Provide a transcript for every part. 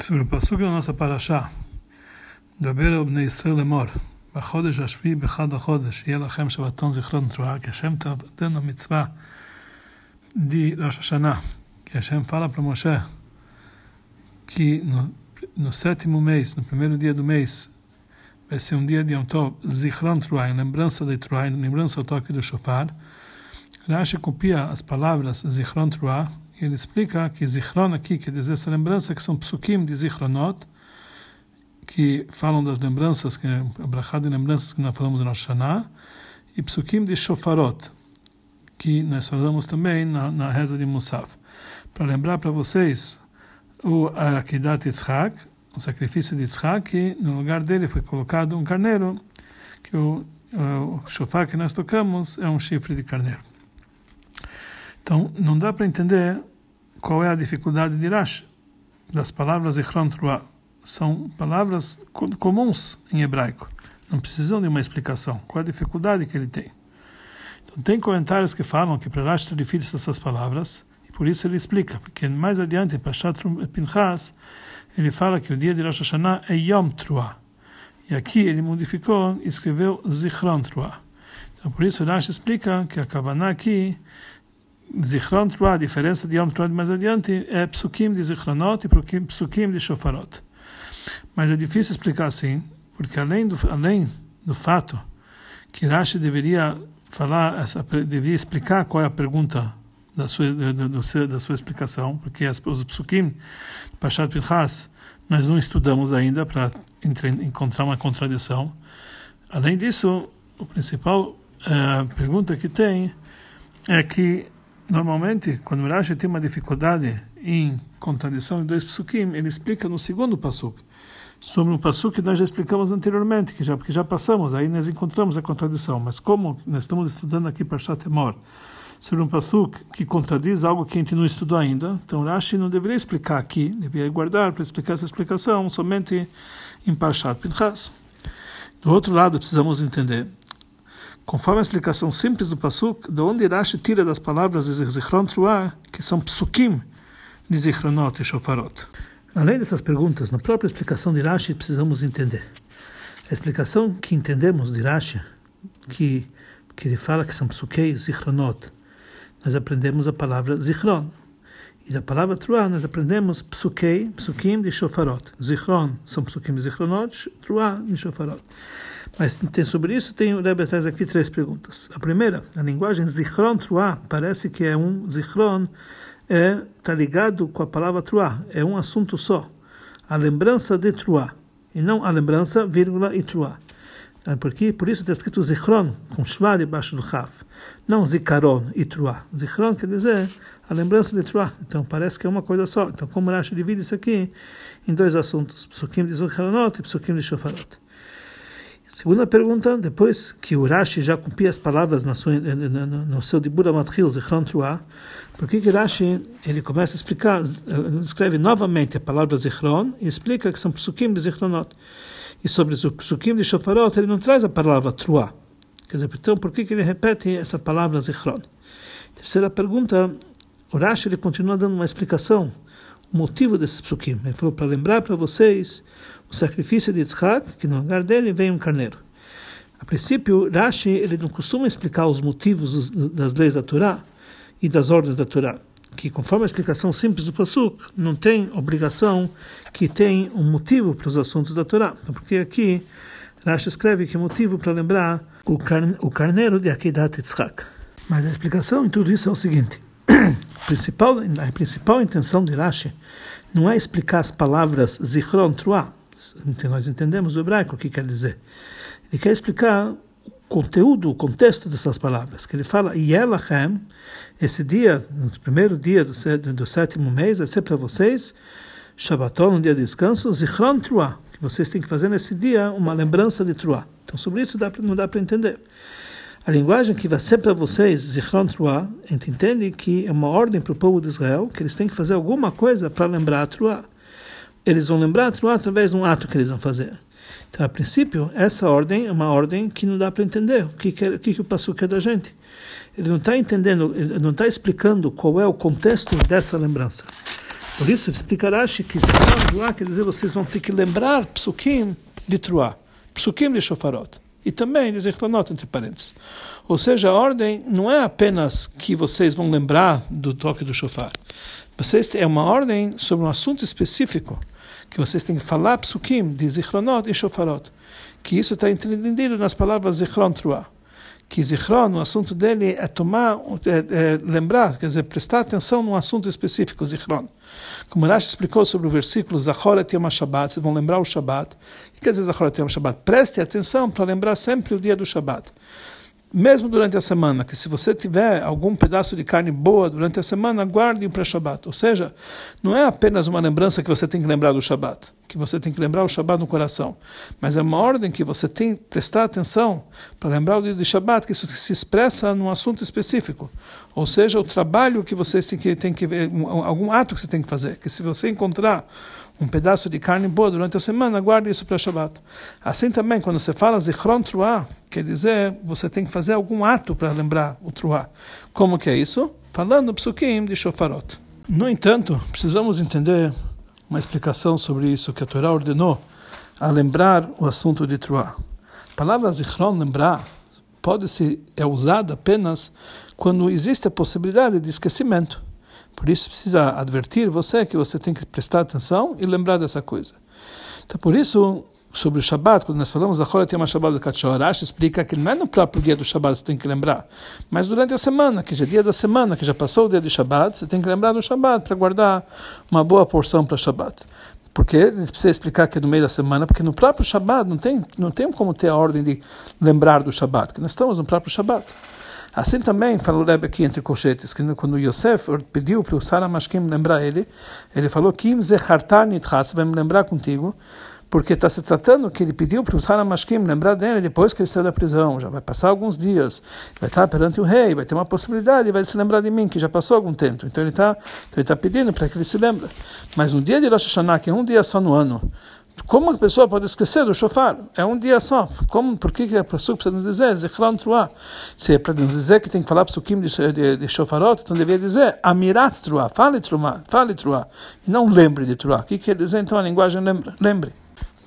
sobre o passo da nossa paraxá, דבר אל בני ישראל לאמור, בחודש השביעי בחד החודש, יהיה לכם שבתון זיכרון תרועה, כי השם תתנו מצווה de Rosh Hashanah, que Hashem fala para Moshe que no, no sétimo mês, no primeiro dia do mês, vai ser um dia de Yom Tov, Zichron Truah, em lembrança de Truah, em lembrança ao toque do Shofar. Rashi copia as palavras Zichron Truah, e ele explica que Zichron aqui quer dizer essa lembrança, que são psukim de Zichronot, que falam das lembranças, que brachá de lembranças que nós falamos no Hashanah, e psukim de Shofarot, que nós falamos também na, na reza de Musaf. Para lembrar para vocês o Akidat Yitzhak, o sacrifício de Yitzhak, que no lugar dele foi colocado um carneiro, que o, o shofar que nós tocamos é um chifre de carneiro. Então, não dá para entender qual é a dificuldade de Rashi, das palavras Ichron Truah. São palavras comuns em hebraico. Não precisam de uma explicação. Qual é a dificuldade que ele tem? Então, tem comentários que falam que para Rashi está difícil essas palavras, e por isso ele explica, porque mais adiante, em Pashat Pinchas, ele fala que o dia de Rosh Hashanah é Yom Truah. E aqui ele modificou e escreveu Zichron Truah. Então, por isso Rashi explica que a Kavaná aqui Zichron Truah, a diferença de Yom Truah mais adiante, é psukim de Zichronot e psukim de Shofarot. Mas é difícil explicar assim, porque além do, além do fato que Rashi deveria falar, essa, deveria explicar qual é a pergunta da sua, do, do, da sua explicação, porque as, os psukim, Pashat Pinchas, nós não estudamos ainda para encontrar uma contradição. Além disso, o principal uh, pergunta que tem é que Normalmente, quando o Rashi tem uma dificuldade em contradição em dois psukim, ele explica no segundo pasuk. Sobre um pasuk que nós já explicamos anteriormente, que já, porque já passamos, aí nós encontramos a contradição. Mas como nós estamos estudando aqui para Shatemor, sobre um pasuk que contradiz algo que a gente não estudou ainda, então Rashi não deveria explicar aqui, deveria guardar para explicar essa explicação somente em Parshat Pinchas. Do outro lado, precisamos entender Conforme a explicação simples do Pasuk, de onde Rashi tira das palavras Zichron Truah, que são Psukim de Zichronot e Shofarot. Além dessas perguntas, na própria explicação de Rashi precisamos entender. A explicação que entendemos de Rashi, que, que ele fala que são Psukei Zichronot, nós aprendemos a palavra Zichron. E da palavra Truah nós aprendemos Psukei, Psukim de Shofarot. Zichron são Psukim de Zichronot, Truah de Shofarot. Mas tem, sobre isso tem o Rebbe traz aqui três perguntas. A primeira, a linguagem zichron truah parece que é um zichron é tá ligado com a palavra truah, é um assunto só, a lembrança de truah e não a lembrança vírgula e truah. É porque por isso está escrito zichron com shva debaixo do chaf, não zikaron e truah. Zichron quer dizer a lembrança de truah. Então parece que é uma coisa só. Então como Rashi divide isso aqui em dois assuntos, psukim de zichronot e psukim de shofarot. Segunda pergunta, depois que o Rashi já cumpria as palavras na sua, no, no seu Dibura Matril, Zichron Truah, por que Rashi ele começa a explicar, escreve novamente a palavra Zichron e explica que são psukim de Zichronot. E sobre os psukim de Shofarot ele não traz a palavra Truah. Quer dizer, então por que ele repete essa palavra Zichron? Terceira pergunta, o Rashi ele continua dando uma explicação, o motivo desses psukim. Ele falou para lembrar para vocês sacrifício de Yitzhak, que no lugar dele vem um carneiro. A princípio, Rashi ele não costuma explicar os motivos das leis da Torá e das ordens da Torá, que conforme a explicação simples do Pasuk, não tem obrigação que tem um motivo para os assuntos da Torá. Porque aqui Rashi escreve que motivo para lembrar o, carne, o carneiro de Akedat Yitzhak. Mas a explicação em tudo isso é o seguinte: principal, a principal intenção de Rashi não é explicar as palavras Zichron Truah, nós entendemos o hebraico o que quer dizer. Ele quer explicar o conteúdo, o contexto dessas palavras. Que ele fala, Yelachem, esse dia, no primeiro dia do, do sétimo mês, vai ser para vocês, Shabbaton, um dia de descanso, Zichron Truah, que vocês têm que fazer nesse dia uma lembrança de Truah. Então, sobre isso dá, não dá para entender. A linguagem que vai ser para vocês, Zichron Truah, a gente entende que é uma ordem para o povo de Israel, que eles têm que fazer alguma coisa para lembrar a Truah eles vão lembrar através de um ato que eles vão fazer. Então, a princípio, essa ordem é uma ordem que não dá para entender o que, que, o, que, que o quer da gente. Ele não está entendendo, ele não está explicando qual é o contexto dessa lembrança. Por isso, explica Rashi que Truah quer dizer vocês vão ter que lembrar psukim de Truah, psukim de Shofarot e também de Zichronot, entre parênteses. Ou seja, a ordem não é apenas que vocês vão lembrar do toque do shofar. Vocês é uma ordem sobre um assunto específico que vocês têm que falar psukim de Zichronot e Shofarot. Que isso está entendido nas palavras Zichron Truah que Zichron, o assunto dele é tomar, é, é, lembrar, quer dizer, prestar atenção num assunto específico, Zichron. Como Rashi explicou sobre o versículo Zachoret Yom Shabbat, vocês vão lembrar o Shabbat. Que quer dizer Zachoret Yom Shabbat? Preste atenção para lembrar sempre o dia do Shabbat mesmo durante a semana, que se você tiver algum pedaço de carne boa durante a semana, guarde-o para Shabbat. Ou seja, não é apenas uma lembrança que você tem que lembrar do Shabbat, que você tem que lembrar o Shabbat no coração, mas é uma ordem que você tem que prestar atenção para lembrar o dia de Shabbat, que isso se expressa num assunto específico. Ou seja, o trabalho que você tem que, tem que algum ato que você tem que fazer, que se você encontrar um pedaço de carne boa durante a semana, guarde isso para Shabbat. Assim também, quando você fala Zichron Truah, quer dizer, você tem que fazer algum ato para lembrar o Truah. Como que é isso? Falando psukim de Shofarot. No entanto, precisamos entender uma explicação sobre isso que a Torá ordenou a lembrar o assunto de Truah. A palavra Zichron, lembrar, pode ser é usada apenas quando existe a possibilidade de esquecimento. Por isso precisa advertir você que você tem que prestar atenção e lembrar dessa coisa. Então por isso sobre o Shabat, quando nós falamos da Chorat Yom Shabbat do Kachor, explica que não é no próprio dia do Shabat você tem que lembrar, mas durante a semana, que já é dia da semana, que já passou o dia do Shabat, você tem que lembrar do Shabat para guardar uma boa porção para Shabat. Porque precisa explicar que é no meio da semana, porque no próprio Shabat não tem, não tem como ter a ordem de lembrar do Shabat, que nós estamos no próprio Shabat. Assim também, falou o Rebbe aqui entre colchetes, que quando Yosef pediu para o Sara Mashkim lembrar ele, ele falou, Kim zechartani vai me lembrar contigo, porque está se tratando que ele pediu para o Sara Mashkim lembrar dele depois que ele saiu da prisão, já vai passar alguns dias, vai estar perante o rei, vai ter uma possibilidade, vai se lembrar de mim, que já passou algum tempo. Então ele está então ele tá pedindo para que ele se lembre. Mas no dia de Rosh Hashanah, que é um dia só no ano, como a pessoa pode esquecer do shofar? É um dia só. Como, por que, a pessoa precisa nos dizer Zechron Truah? Se é para nos dizer que tem que falar psukim de, de, de shofarot, então deveria dizer Amirat Truah, fale Truah, fale Truah, e não lembre de Truah. O que quer dizer então a linguagem lembre?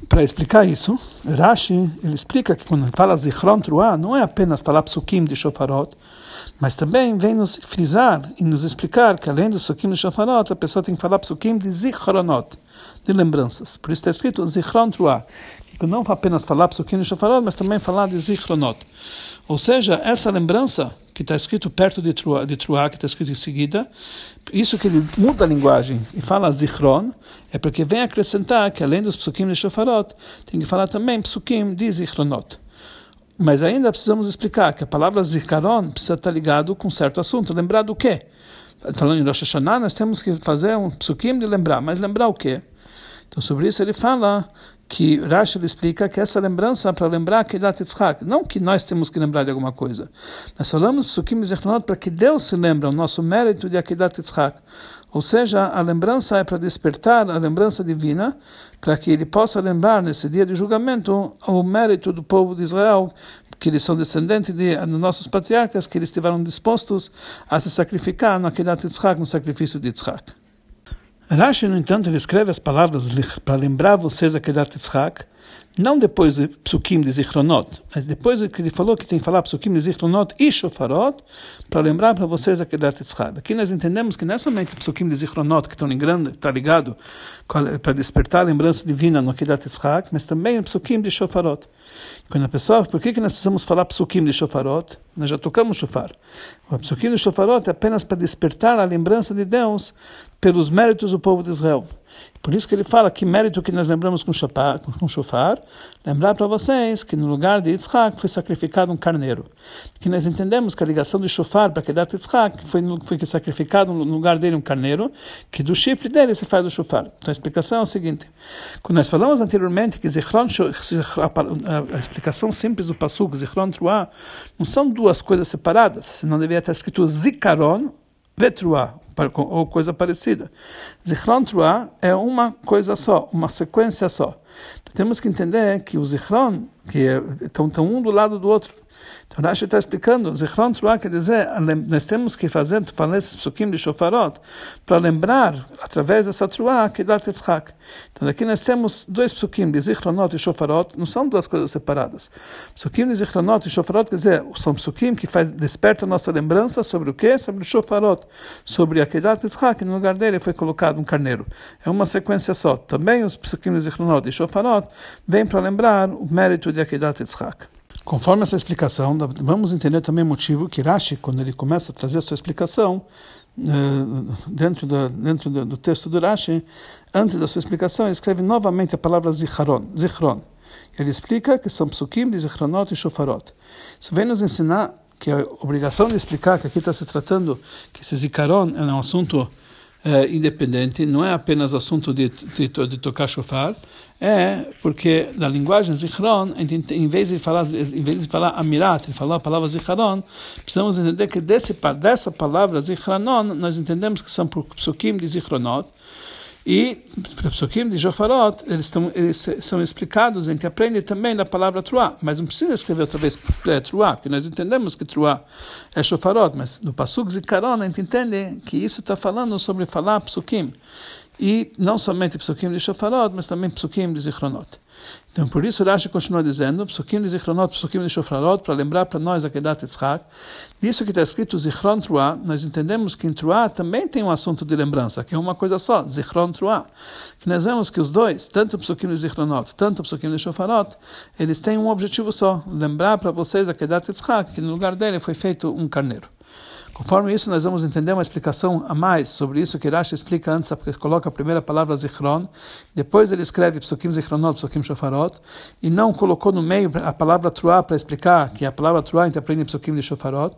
Para explicar isso, Rashi ele explica que quando fala Zichron Truah, não é apenas falar psukim de shofarot, mas também vem nos frisar e nos explicar que além dos psukim de shofarot, a pessoa tem que falar psukim de zichronot de lembranças. Por isso está escrito Zichron Truah. Não apenas falar Psukim e Shofarot, mas também falar de Zichronot. Ou seja, essa lembrança que está escrito perto de Truah, de Truah que está escrito em seguida, isso que ele muda a linguagem e fala Zichron, é porque vem acrescentar que além dos Psukim e Shofarot, tem que falar também Psukim de Zichronot. Mas ainda precisamos explicar que a palavra Zikaron precisa estar ligado com certo assunto. Lembrar do quê? Falando em Rosh Hashanah, nós temos que fazer um psukim de lembrar. Mas lembrar o quê? Então, sobre isso ele fala que Rashi explica que essa lembrança é para lembrar que Yitzhak, não que nós temos que lembrar de alguma coisa. Nós falamos Psukim Zechnot para que Deus se lembre o nosso mérito de Akedat Yitzhak. Ou seja, a lembrança é para despertar a lembrança divina, para que ele possa lembrar nesse dia de julgamento o mérito do povo de Israel, que eles são descendentes de, de nossos patriarcas, que eles estiveram dispostos a se sacrificar no Akedat Yitzhak, no sacrifício de Yitzhak. Rashi, no entanto, ele escreve as palavras para lembrar vocês aquele Yitzhak, não depois de Psukim de Zichronot, mas depois que ele falou que tem que falar Psukim de Zichronot e Shofarot, para lembrar para vocês aquele Yitzhak. Aqui nós entendemos que não é somente Psukim de Zichronot que estão ligando, está ligado para despertar a lembrança divina no Akedat Yitzhak, mas também o Psukim de Shofarot. Quando a pessoa, por que, que nós precisamos falar psukim de shofarot? Nós já tocamos shofar. O psukim de shofarot é apenas para despertar a lembrança de Deus pelos méritos do povo de Israel. Por isso que ele fala que mérito que nós lembramos com shofar, com shofar lembrar para vocês que no lugar de Yitzhak foi sacrificado um carneiro. Que nós entendemos que a ligação de shofar para Kedat Yitzhak foi, foi sacrificado no lugar dele um carneiro, que do chifre dele se faz o shofar. Então a explicação é o seguinte: quando nós falamos anteriormente que Zichron, a explicação simples do Pasuk, Zichron Truah, não são duas coisas separadas, senão deveria estar escrito Zikaron Vetruah ou coisa parecida. Zichron Truah é uma coisa só, uma sequência só. Temos que entender que o Zichron, que é, estão, estão um do lado do outro, Então Rashi está explicando, Zichron Truah quer dizer, nós temos que fazer, falando esses psukim de shofarot, para lembrar, através dessa Truah, que dá Tetzchak. Então aqui nós temos dois psukim de Zichronot e shofarot, não são duas coisas separadas. Psukim de Zichronot e shofarot, quer dizer, são psukim que faz, desperta nossa lembrança sobre o quê? Sobre o shofarot, sobre a Kedat Tetzchak, no lugar dele foi colocado um carneiro. É uma sequência só. Também os psukim de Zichronot e shofarot vêm para lembrar o mérito de Akedat Yitzhak. Conforme essa explicação, vamos entender também o motivo que Rashi, quando ele começa a trazer a sua explicação, eh, dentro, da, dentro do texto do Rashi, antes da sua explicação, ele escreve novamente a palavra zichron. zichron. Ele explica que são psukim de zichronot e shofarot. Isso vem nos ensinar que a obrigação de explicar que aqui está se tratando que esse zikaron é um assunto é, independente, não é apenas assunto de, de, de, tocar shofar, é porque na linguagem zichron, em vez de falar, em vez de falar amirat, de falar a palavra zichron, precisamos entender que desse, dessa palavra zichronon, nós entendemos que são psukim de zichronot, e Psukim de Jofarot, eles, estão, eles são explicados, a gente aprende também da palavra Truá, mas não precisa escrever outra vez é, Truá, porque nós entendemos que Truá é Shofarot, mas no Pasuk Zikaron a gente entende que isso está falando sobre falar Psukim. E não somente Psukim de Shofarot, mas também Psukim de Zichronot. Então, por isso, Rashi continua dizendo, Psukim de Zichronot, Psukim de Shofrarot, para lembrar para nós a Kedat Yitzhak, disso que está escrito Zichron Truah, nós entendemos que em Truah também tem um assunto de lembrança, que é uma coisa só, Zichron Truah. Que nós vemos que os dois, tanto Psukim de Zichronot, tanto Psukim de Shofarot, eles têm um objetivo só, lembrar para vocês a Kedat Yitzhak, que no lugar dele foi feito um carneiro. Conforme isso, nós vamos entender uma explicação a mais sobre isso que Rashi explica antes, porque coloca a primeira palavra Zichron, depois ele escreve Psukim Zichronot, Psukim Shofarot, e não colocou no meio a palavra Truá para explicar que a palavra Truá a gente aprende Psukim de Shofarot,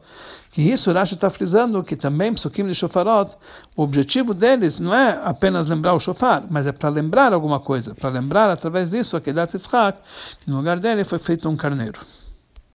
que isso Rashi está frisando que também Psukim de Shofarot, o objetivo deles não é apenas lembrar o Shofar, mas é para lembrar alguma coisa, para lembrar através disso a Kedat Yitzhak, que no lugar dele foi feito um carneiro.